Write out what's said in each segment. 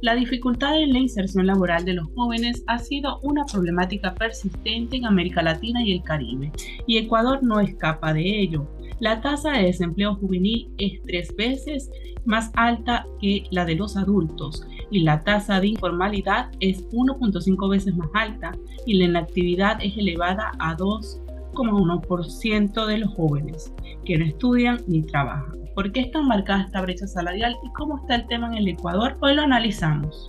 La dificultad en la inserción laboral de los jóvenes ha sido una problemática persistente en América Latina y el Caribe, y Ecuador no escapa de ello. La tasa de desempleo juvenil es tres veces más alta que la de los adultos y la tasa de informalidad es 1.5 veces más alta y la inactividad es elevada a 2,1% de los jóvenes que no estudian ni trabajan. ¿Por qué es tan marcada esta brecha salarial y cómo está el tema en el Ecuador? Hoy lo analizamos.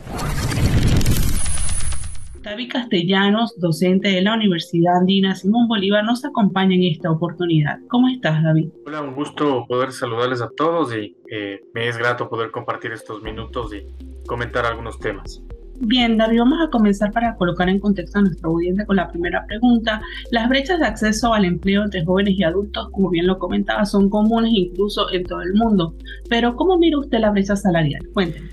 David Castellanos, docente de la Universidad Andina Simón Bolívar, nos acompaña en esta oportunidad. ¿Cómo estás, David? Hola, un gusto poder saludarles a todos y eh, me es grato poder compartir estos minutos y comentar algunos temas. Bien, David, vamos a comenzar para colocar en contexto a nuestro audiencia con la primera pregunta. Las brechas de acceso al empleo entre jóvenes y adultos, como bien lo comentaba, son comunes incluso en todo el mundo. Pero, ¿cómo mira usted la brecha salarial? Cuéntenos.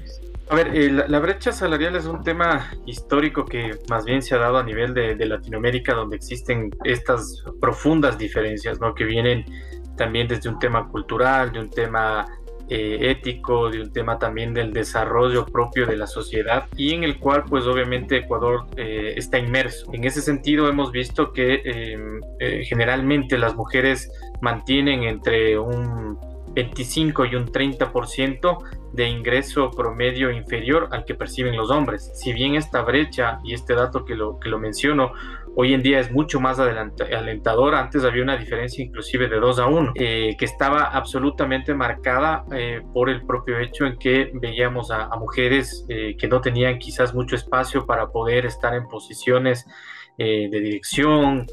A ver, eh, la, brecha salarial es un tema histórico que más bien se ha dado a nivel de Latinoamérica, donde existen estas profundas diferencias, ¿no? Que vienen también desde un tema cultural, de un tema eh, ético, de un tema también del desarrollo propio de la sociedad y en el cual pues obviamente Ecuador eh, está inmerso. En ese sentido hemos visto que em, eh, generalmente las mujeres mantienen entre un 25 y un 30% de ingreso promedio inferior al que perciben los hombres. Si bien esta brecha y este dato que lo, que lo menciono hoy en día es mucho más alentadora. Antes había una diferencia inclusive de 2 a 1, eh, que estaba absolutamente marcada eh, por el propio hecho en que veíamos a, mujeres eh, que no tenían quizás mucho espacio para poder estar en posiciones de dirección,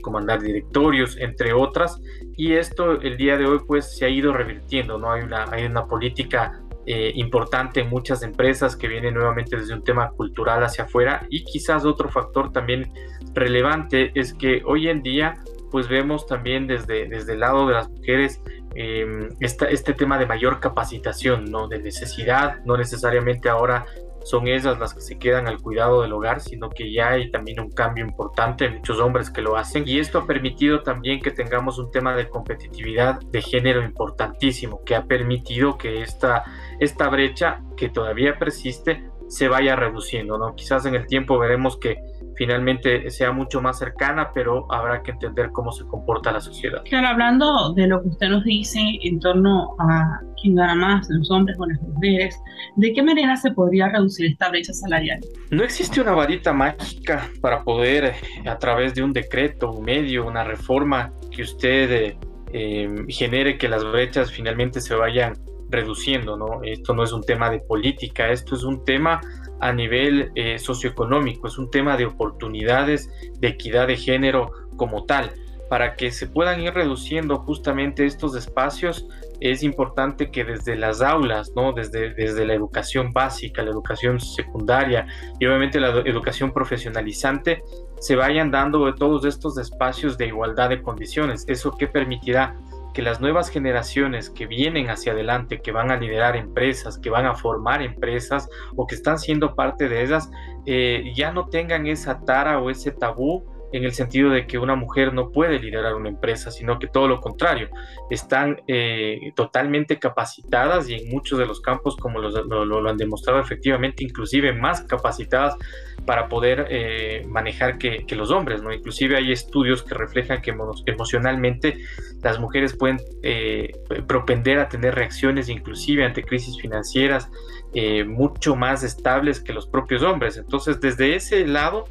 comandar directorios, entre otras. Y esto el día de hoy pues se ha ido revirtiendo, ¿no? Hay una, hay una política eh, importante en muchas empresas que viene nuevamente desde un tema cultural hacia afuera y quizás otro factor también relevante es que hoy en día pues vemos también desde, desde el lado de las mujeres em, este tema de mayor capacitación, ¿no? de necesidad, no necesariamente ahora son ellas las que se quedan al cuidado del hogar, sino que ya hay también un cambio importante, muchos hombres que lo hacen, y esto ha permitido también que tengamos un tema de competitividad de género importantísimo, que ha permitido que esta, esta brecha que todavía persiste se vaya reduciendo, ¿no? Quizás en el tiempo veremos que finalmente sea mucho más cercana, pero habrá que entender cómo se comporta la sociedad. Claro, hablando de lo que usted nos dice en torno a quién gana más, los hombres o las mujeres, ¿de qué manera se podría reducir esta brecha salarial? No existe una varita mágica para poder, a través de un decreto, un medio, una reforma, que usted eh, eh, genere que las brechas finalmente se vayan reduciendo, ¿no? Esto no es un tema de política, esto es un tema a nivel eh, socioeconómico, es un tema de oportunidades, de equidad de género como tal. Para que se puedan ir reduciendo justamente estos espacios, es importante que desde las aulas, ¿no? desde, desde la educación básica, la educación secundaria y obviamente la educación profesionalizante, se vayan dando todos estos espacios de igualdad de condiciones. Eso que permitirá que las nuevas generaciones que vienen hacia adelante, que van a liderar empresas, que van a formar empresas o que están siendo parte de ellas, eh, ya no tengan esa tara o ese tabú en el sentido de que una mujer no puede liderar una empresa, sino que todo lo contrario, están eh, totalmente capacitadas y en muchos de los campos, como lo, han demostrado efectivamente, inclusive más capacitadas para poder eh, manejar que, los hombres, ¿no? Inclusive hay estudios que reflejan que emocionalmente las mujeres pueden eh, propender a tener reacciones inclusive ante crisis financieras mucho más estables que los propios hombres. Entonces, desde ese lado,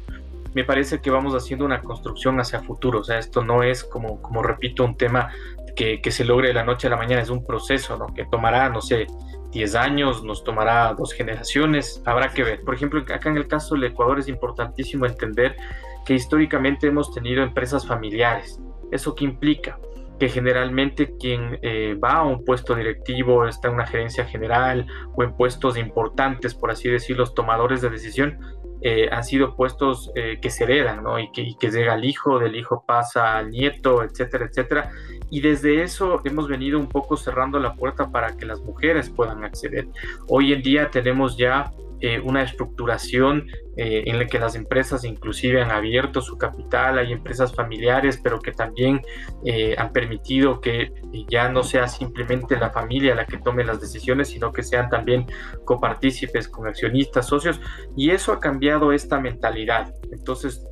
me parece que vamos haciendo una construcción hacia futuro. O sea, esto no es como, como repito, un tema que, que se logre de la noche a la mañana, es un proceso, ¿no? Que tomará, no sé, 10 años, nos tomará dos generaciones, habrá que ver. Por ejemplo, acá en el caso del Ecuador es importantísimo entender que históricamente hemos tenido empresas familiares. ¿Eso qué implica? que generalmente quien eh, va a un puesto directivo, está en una gerencia general o en puestos importantes, por así decirlo, los tomadores de decisión, eh, han sido puestos eh, que se heredan, ¿no? Y que, llega al hijo, del hijo pasa al nieto, etcétera, etcétera. Y desde eso hemos venido un poco cerrando la puerta para que las mujeres puedan acceder. Hoy en día tenemos ya eh, una estructuración eh, en la que las empresas inclusive han abierto su capital, hay empresas familiares, pero que también eh, han permitido que ya no sea simplemente la familia la que tome las decisiones, sino que sean también copartícipes con accionistas, socios, y eso ha cambiado esta mentalidad. Entonces,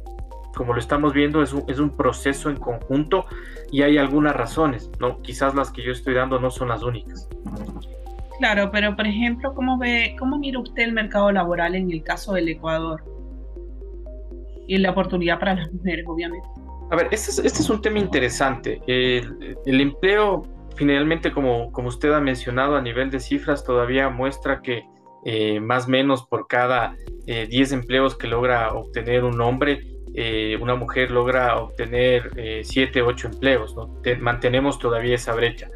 como lo estamos viendo, es un, es un proceso en conjunto y hay algunas razones, ¿no? Quizás las que yo estoy dando no son las únicas. Claro, pero por ejemplo, ¿cómo ve, cómo mira usted el mercado laboral en el caso del Ecuador? Y la oportunidad para las mujeres, obviamente. A ver, este es, este es un tema interesante. El, empleo, finalmente, como, como usted ha mencionado a nivel de cifras, todavía muestra que eh, más o menos por cada eh, 10 empleos que logra obtener un hombre, eh, una mujer logra obtener 7, eh, 8 empleos. ¿no? mantenemos todavía esa brecha.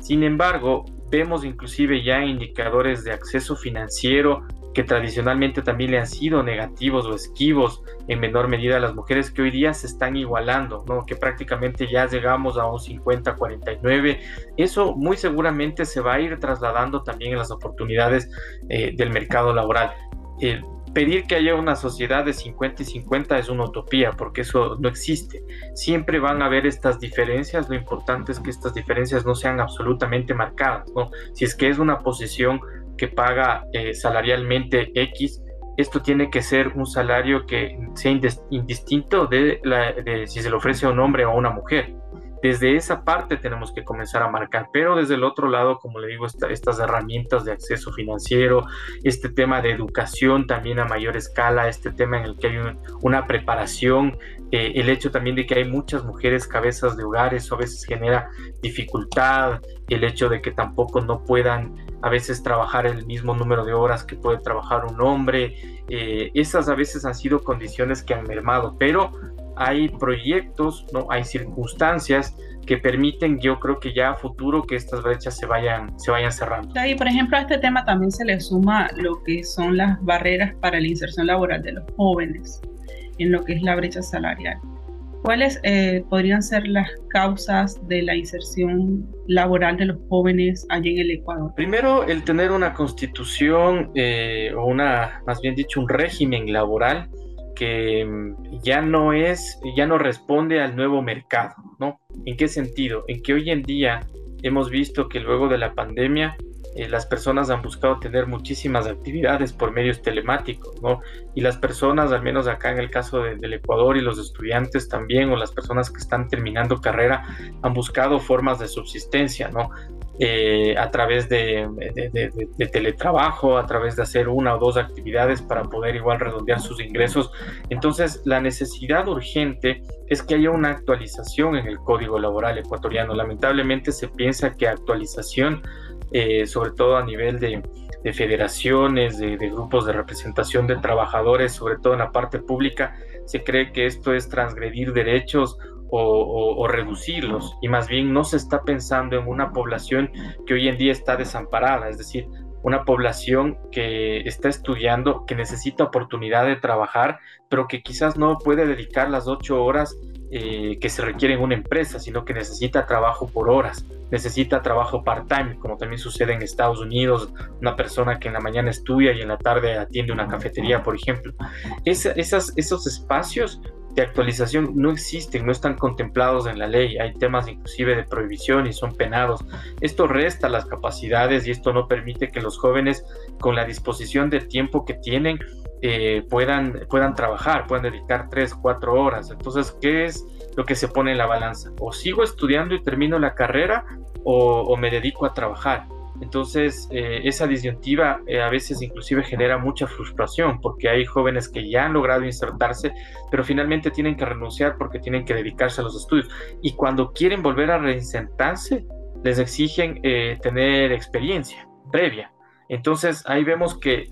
Sin embargo, vemos inclusive ya indicadores de acceso financiero que tradicionalmente también le han sido negativos o esquivos en menor medida a las mujeres que hoy día se están igualando, ¿no? que prácticamente ya llegamos a un 50-49. Eso muy seguramente se va a ir trasladando también en las oportunidades eh, del mercado laboral. Eh, pedir que haya una sociedad de 50 y 50 es una utopía, porque eso no existe. Siempre van a haber estas diferencias, lo importante es que estas diferencias no sean absolutamente marcadas. Si es que es una posición que paga eh, salarialmente X, esto tiene que ser un salario que sea indistinto de, la, de si se le ofrece a un hombre o a una mujer desde esa parte tenemos que comenzar a marcar, pero desde el otro lado, como le digo, estas herramientas de acceso financiero, este tema de educación también a mayor escala, este tema en el que hay una preparación, eh, el hecho también de que hay muchas mujeres cabezas de hogares, eso a veces genera dificultad, el hecho de que tampoco no puedan a veces trabajar el mismo número de horas que puede trabajar un hombre, eh, esas a veces han sido condiciones que han mermado, pero hay proyectos, ¿no? hay circunstancias que permiten, yo creo que ya a futuro, que estas brechas se vayan, se vayan cerrando. Y por ejemplo, a este tema también se le suma lo que son las barreras para la inserción laboral de los jóvenes en lo que es la brecha salarial. ¿Cuáles eh, podrían ser las causas de la inserción laboral de los jóvenes allí en el Ecuador? Primero, el tener una constitución eh, o una, más bien dicho, un régimen laboral que mm, ya no es, ya no responde al nuevo mercado, ¿no? ¿En qué sentido? En que hoy en día hemos visto que luego de la pandemia eh, las personas han buscado tener muchísimas actividades por medios telemáticos, ¿no? Y las personas, al menos acá en el caso de, del Ecuador y los estudiantes también, o las personas que están terminando carrera, han buscado formas de subsistencia, ¿no? Eh, a través de, teletrabajo, a través de hacer una o dos actividades para poder igual redondear sus ingresos. Entonces, la necesidad urgente es que haya una actualización en el código laboral ecuatoriano. Lamentablemente se piensa que actualización, eh, sobre todo a nivel de, federaciones, de, grupos de representación de trabajadores, sobre todo en la parte pública, se cree que esto es transgredir derechos o, reducirlos y más bien no se está pensando en una población que hoy en día está desamparada, es decir, una población que está estudiando, que necesita oportunidad de trabajar, pero que quizás no puede dedicar las ocho horas eh, que se requieren en una empresa, sino que necesita trabajo por horas, necesita trabajo part-time, como también sucede en Estados Unidos, una persona que en la mañana estudia y en la tarde atiende una cafetería, por ejemplo. esos espacios de actualización no existen, no están contemplados en la ley, hay temas inclusive de prohibición y son penados. Esto resta las capacidades y esto no permite que los jóvenes con la disposición de tiempo que tienen eh, puedan, puedan trabajar, puedan dedicar tres, cuatro horas. Entonces, ¿qué es lo que se pone en la balanza? O sigo estudiando y termino la carrera o, o me dedico a trabajar. Entonces, eh, esa disyuntiva eh, a veces inclusive genera mucha frustración porque hay jóvenes que ya han logrado insertarse, pero finalmente tienen que renunciar porque tienen que dedicarse a los estudios. Y cuando quieren volver a reinsertarse, les exigen eh, tener experiencia previa. Entonces, ahí vemos que,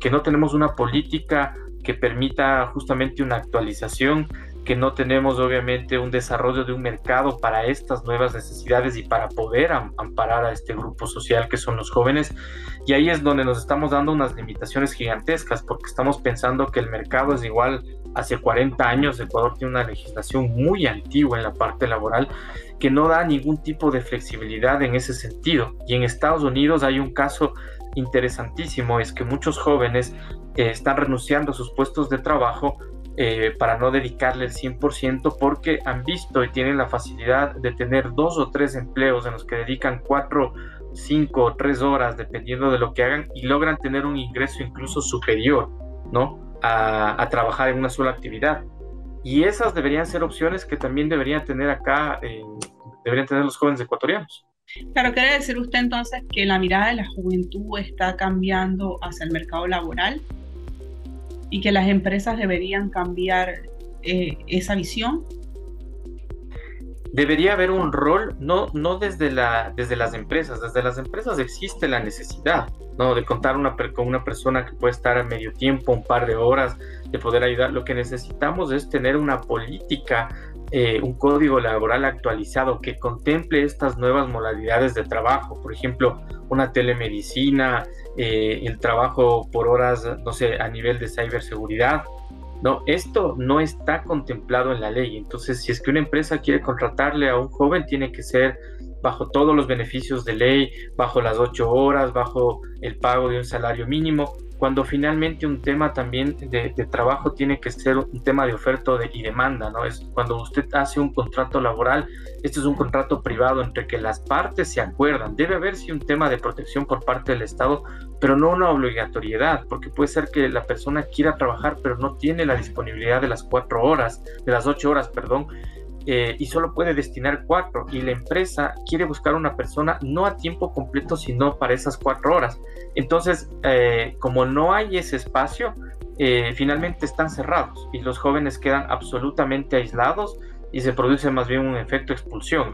que no tenemos una política que permita justamente una actualización que no tenemos obviamente un desarrollo de un mercado para estas nuevas necesidades y para poder amparar a este grupo social que son los jóvenes. Y ahí es donde nos estamos dando unas limitaciones gigantescas porque estamos pensando que el mercado es igual hace 40 años. Ecuador tiene una legislación muy antigua en la parte laboral que no da ningún tipo de flexibilidad en ese sentido. Y en Estados Unidos hay un caso interesantísimo, es que muchos jóvenes eh, están renunciando a sus puestos de trabajo eh, para no dedicarle el 100% porque han visto y tienen la facilidad de tener dos o tres empleos en los que dedican cuatro, cinco o tres horas dependiendo de lo que hagan y logran tener un ingreso incluso superior, ¿no? A, trabajar en una sola actividad. Y esas deberían ser opciones que también deberían tener acá, eh, deberían tener los jóvenes ecuatorianos. Claro, quiere decir usted entonces que la mirada de la juventud está cambiando hacia el mercado laboral y que las empresas deberían cambiar eh, esa visión? Debería haber un rol, no, no desde, la, desde las empresas, desde las empresas existe la necesidad ¿no? de contar una, con una persona que puede estar a medio tiempo, un par de horas, de poder ayudar. Lo que necesitamos es tener una política eh, un código laboral actualizado que contemple estas nuevas modalidades de trabajo, por ejemplo, una telemedicina, eh, el trabajo por horas, no sé, a nivel de ciberseguridad. No, esto no está contemplado en la ley. Entonces, si es que una empresa quiere contratarle a un joven, tiene que ser bajo todos los beneficios de ley, bajo las ocho horas, bajo el pago de un salario mínimo cuando finalmente un tema también de, trabajo tiene que ser un tema de oferta y demanda, ¿no? Es cuando usted hace un contrato laboral, este es un contrato privado entre que las partes se acuerdan. Debe haber sí un tema de protección por parte del Estado, pero no una obligatoriedad, porque puede ser que la persona quiera trabajar, pero no tiene la disponibilidad de las cuatro horas, de las ocho horas, perdón, eh, y solo puede destinar cuatro y la empresa quiere buscar una persona no a tiempo completo sino para esas cuatro horas entonces eh, como no hay ese espacio eh, finalmente están cerrados y los jóvenes quedan absolutamente aislados y se produce más bien un efecto expulsión.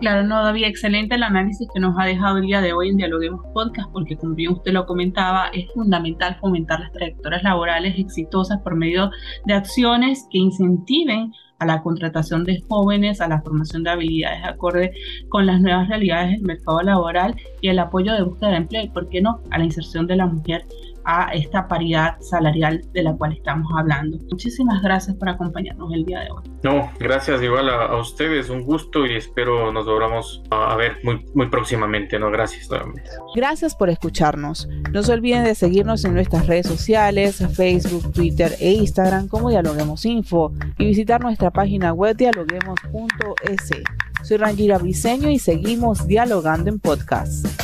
Claro, no, David, excelente el análisis que nos ha dejado el día de hoy en Dialoguemos Podcast, porque como bien usted lo comentaba, es fundamental fomentar las trayectorias laborales exitosas por medio de acciones que incentiven a la contratación de jóvenes, a la formación de habilidades acorde con las nuevas realidades del mercado laboral y el apoyo de búsqueda de empleo y, ¿por qué no?, a la inserción de la mujer a esta paridad salarial de la cual estamos hablando. Muchísimas gracias por acompañarnos el día de hoy. No, gracias igual a, ustedes, un gusto y espero nos volvamos a, ver muy, muy próximamente, ¿no? Gracias nuevamente. Gracias por escucharnos. No se olviden de seguirnos en nuestras redes sociales, Facebook, Twitter e Instagram como Dialoguemos Info y visitar nuestra página web dialoguemos.es. Soy Rangira Briseño y seguimos dialogando en podcast.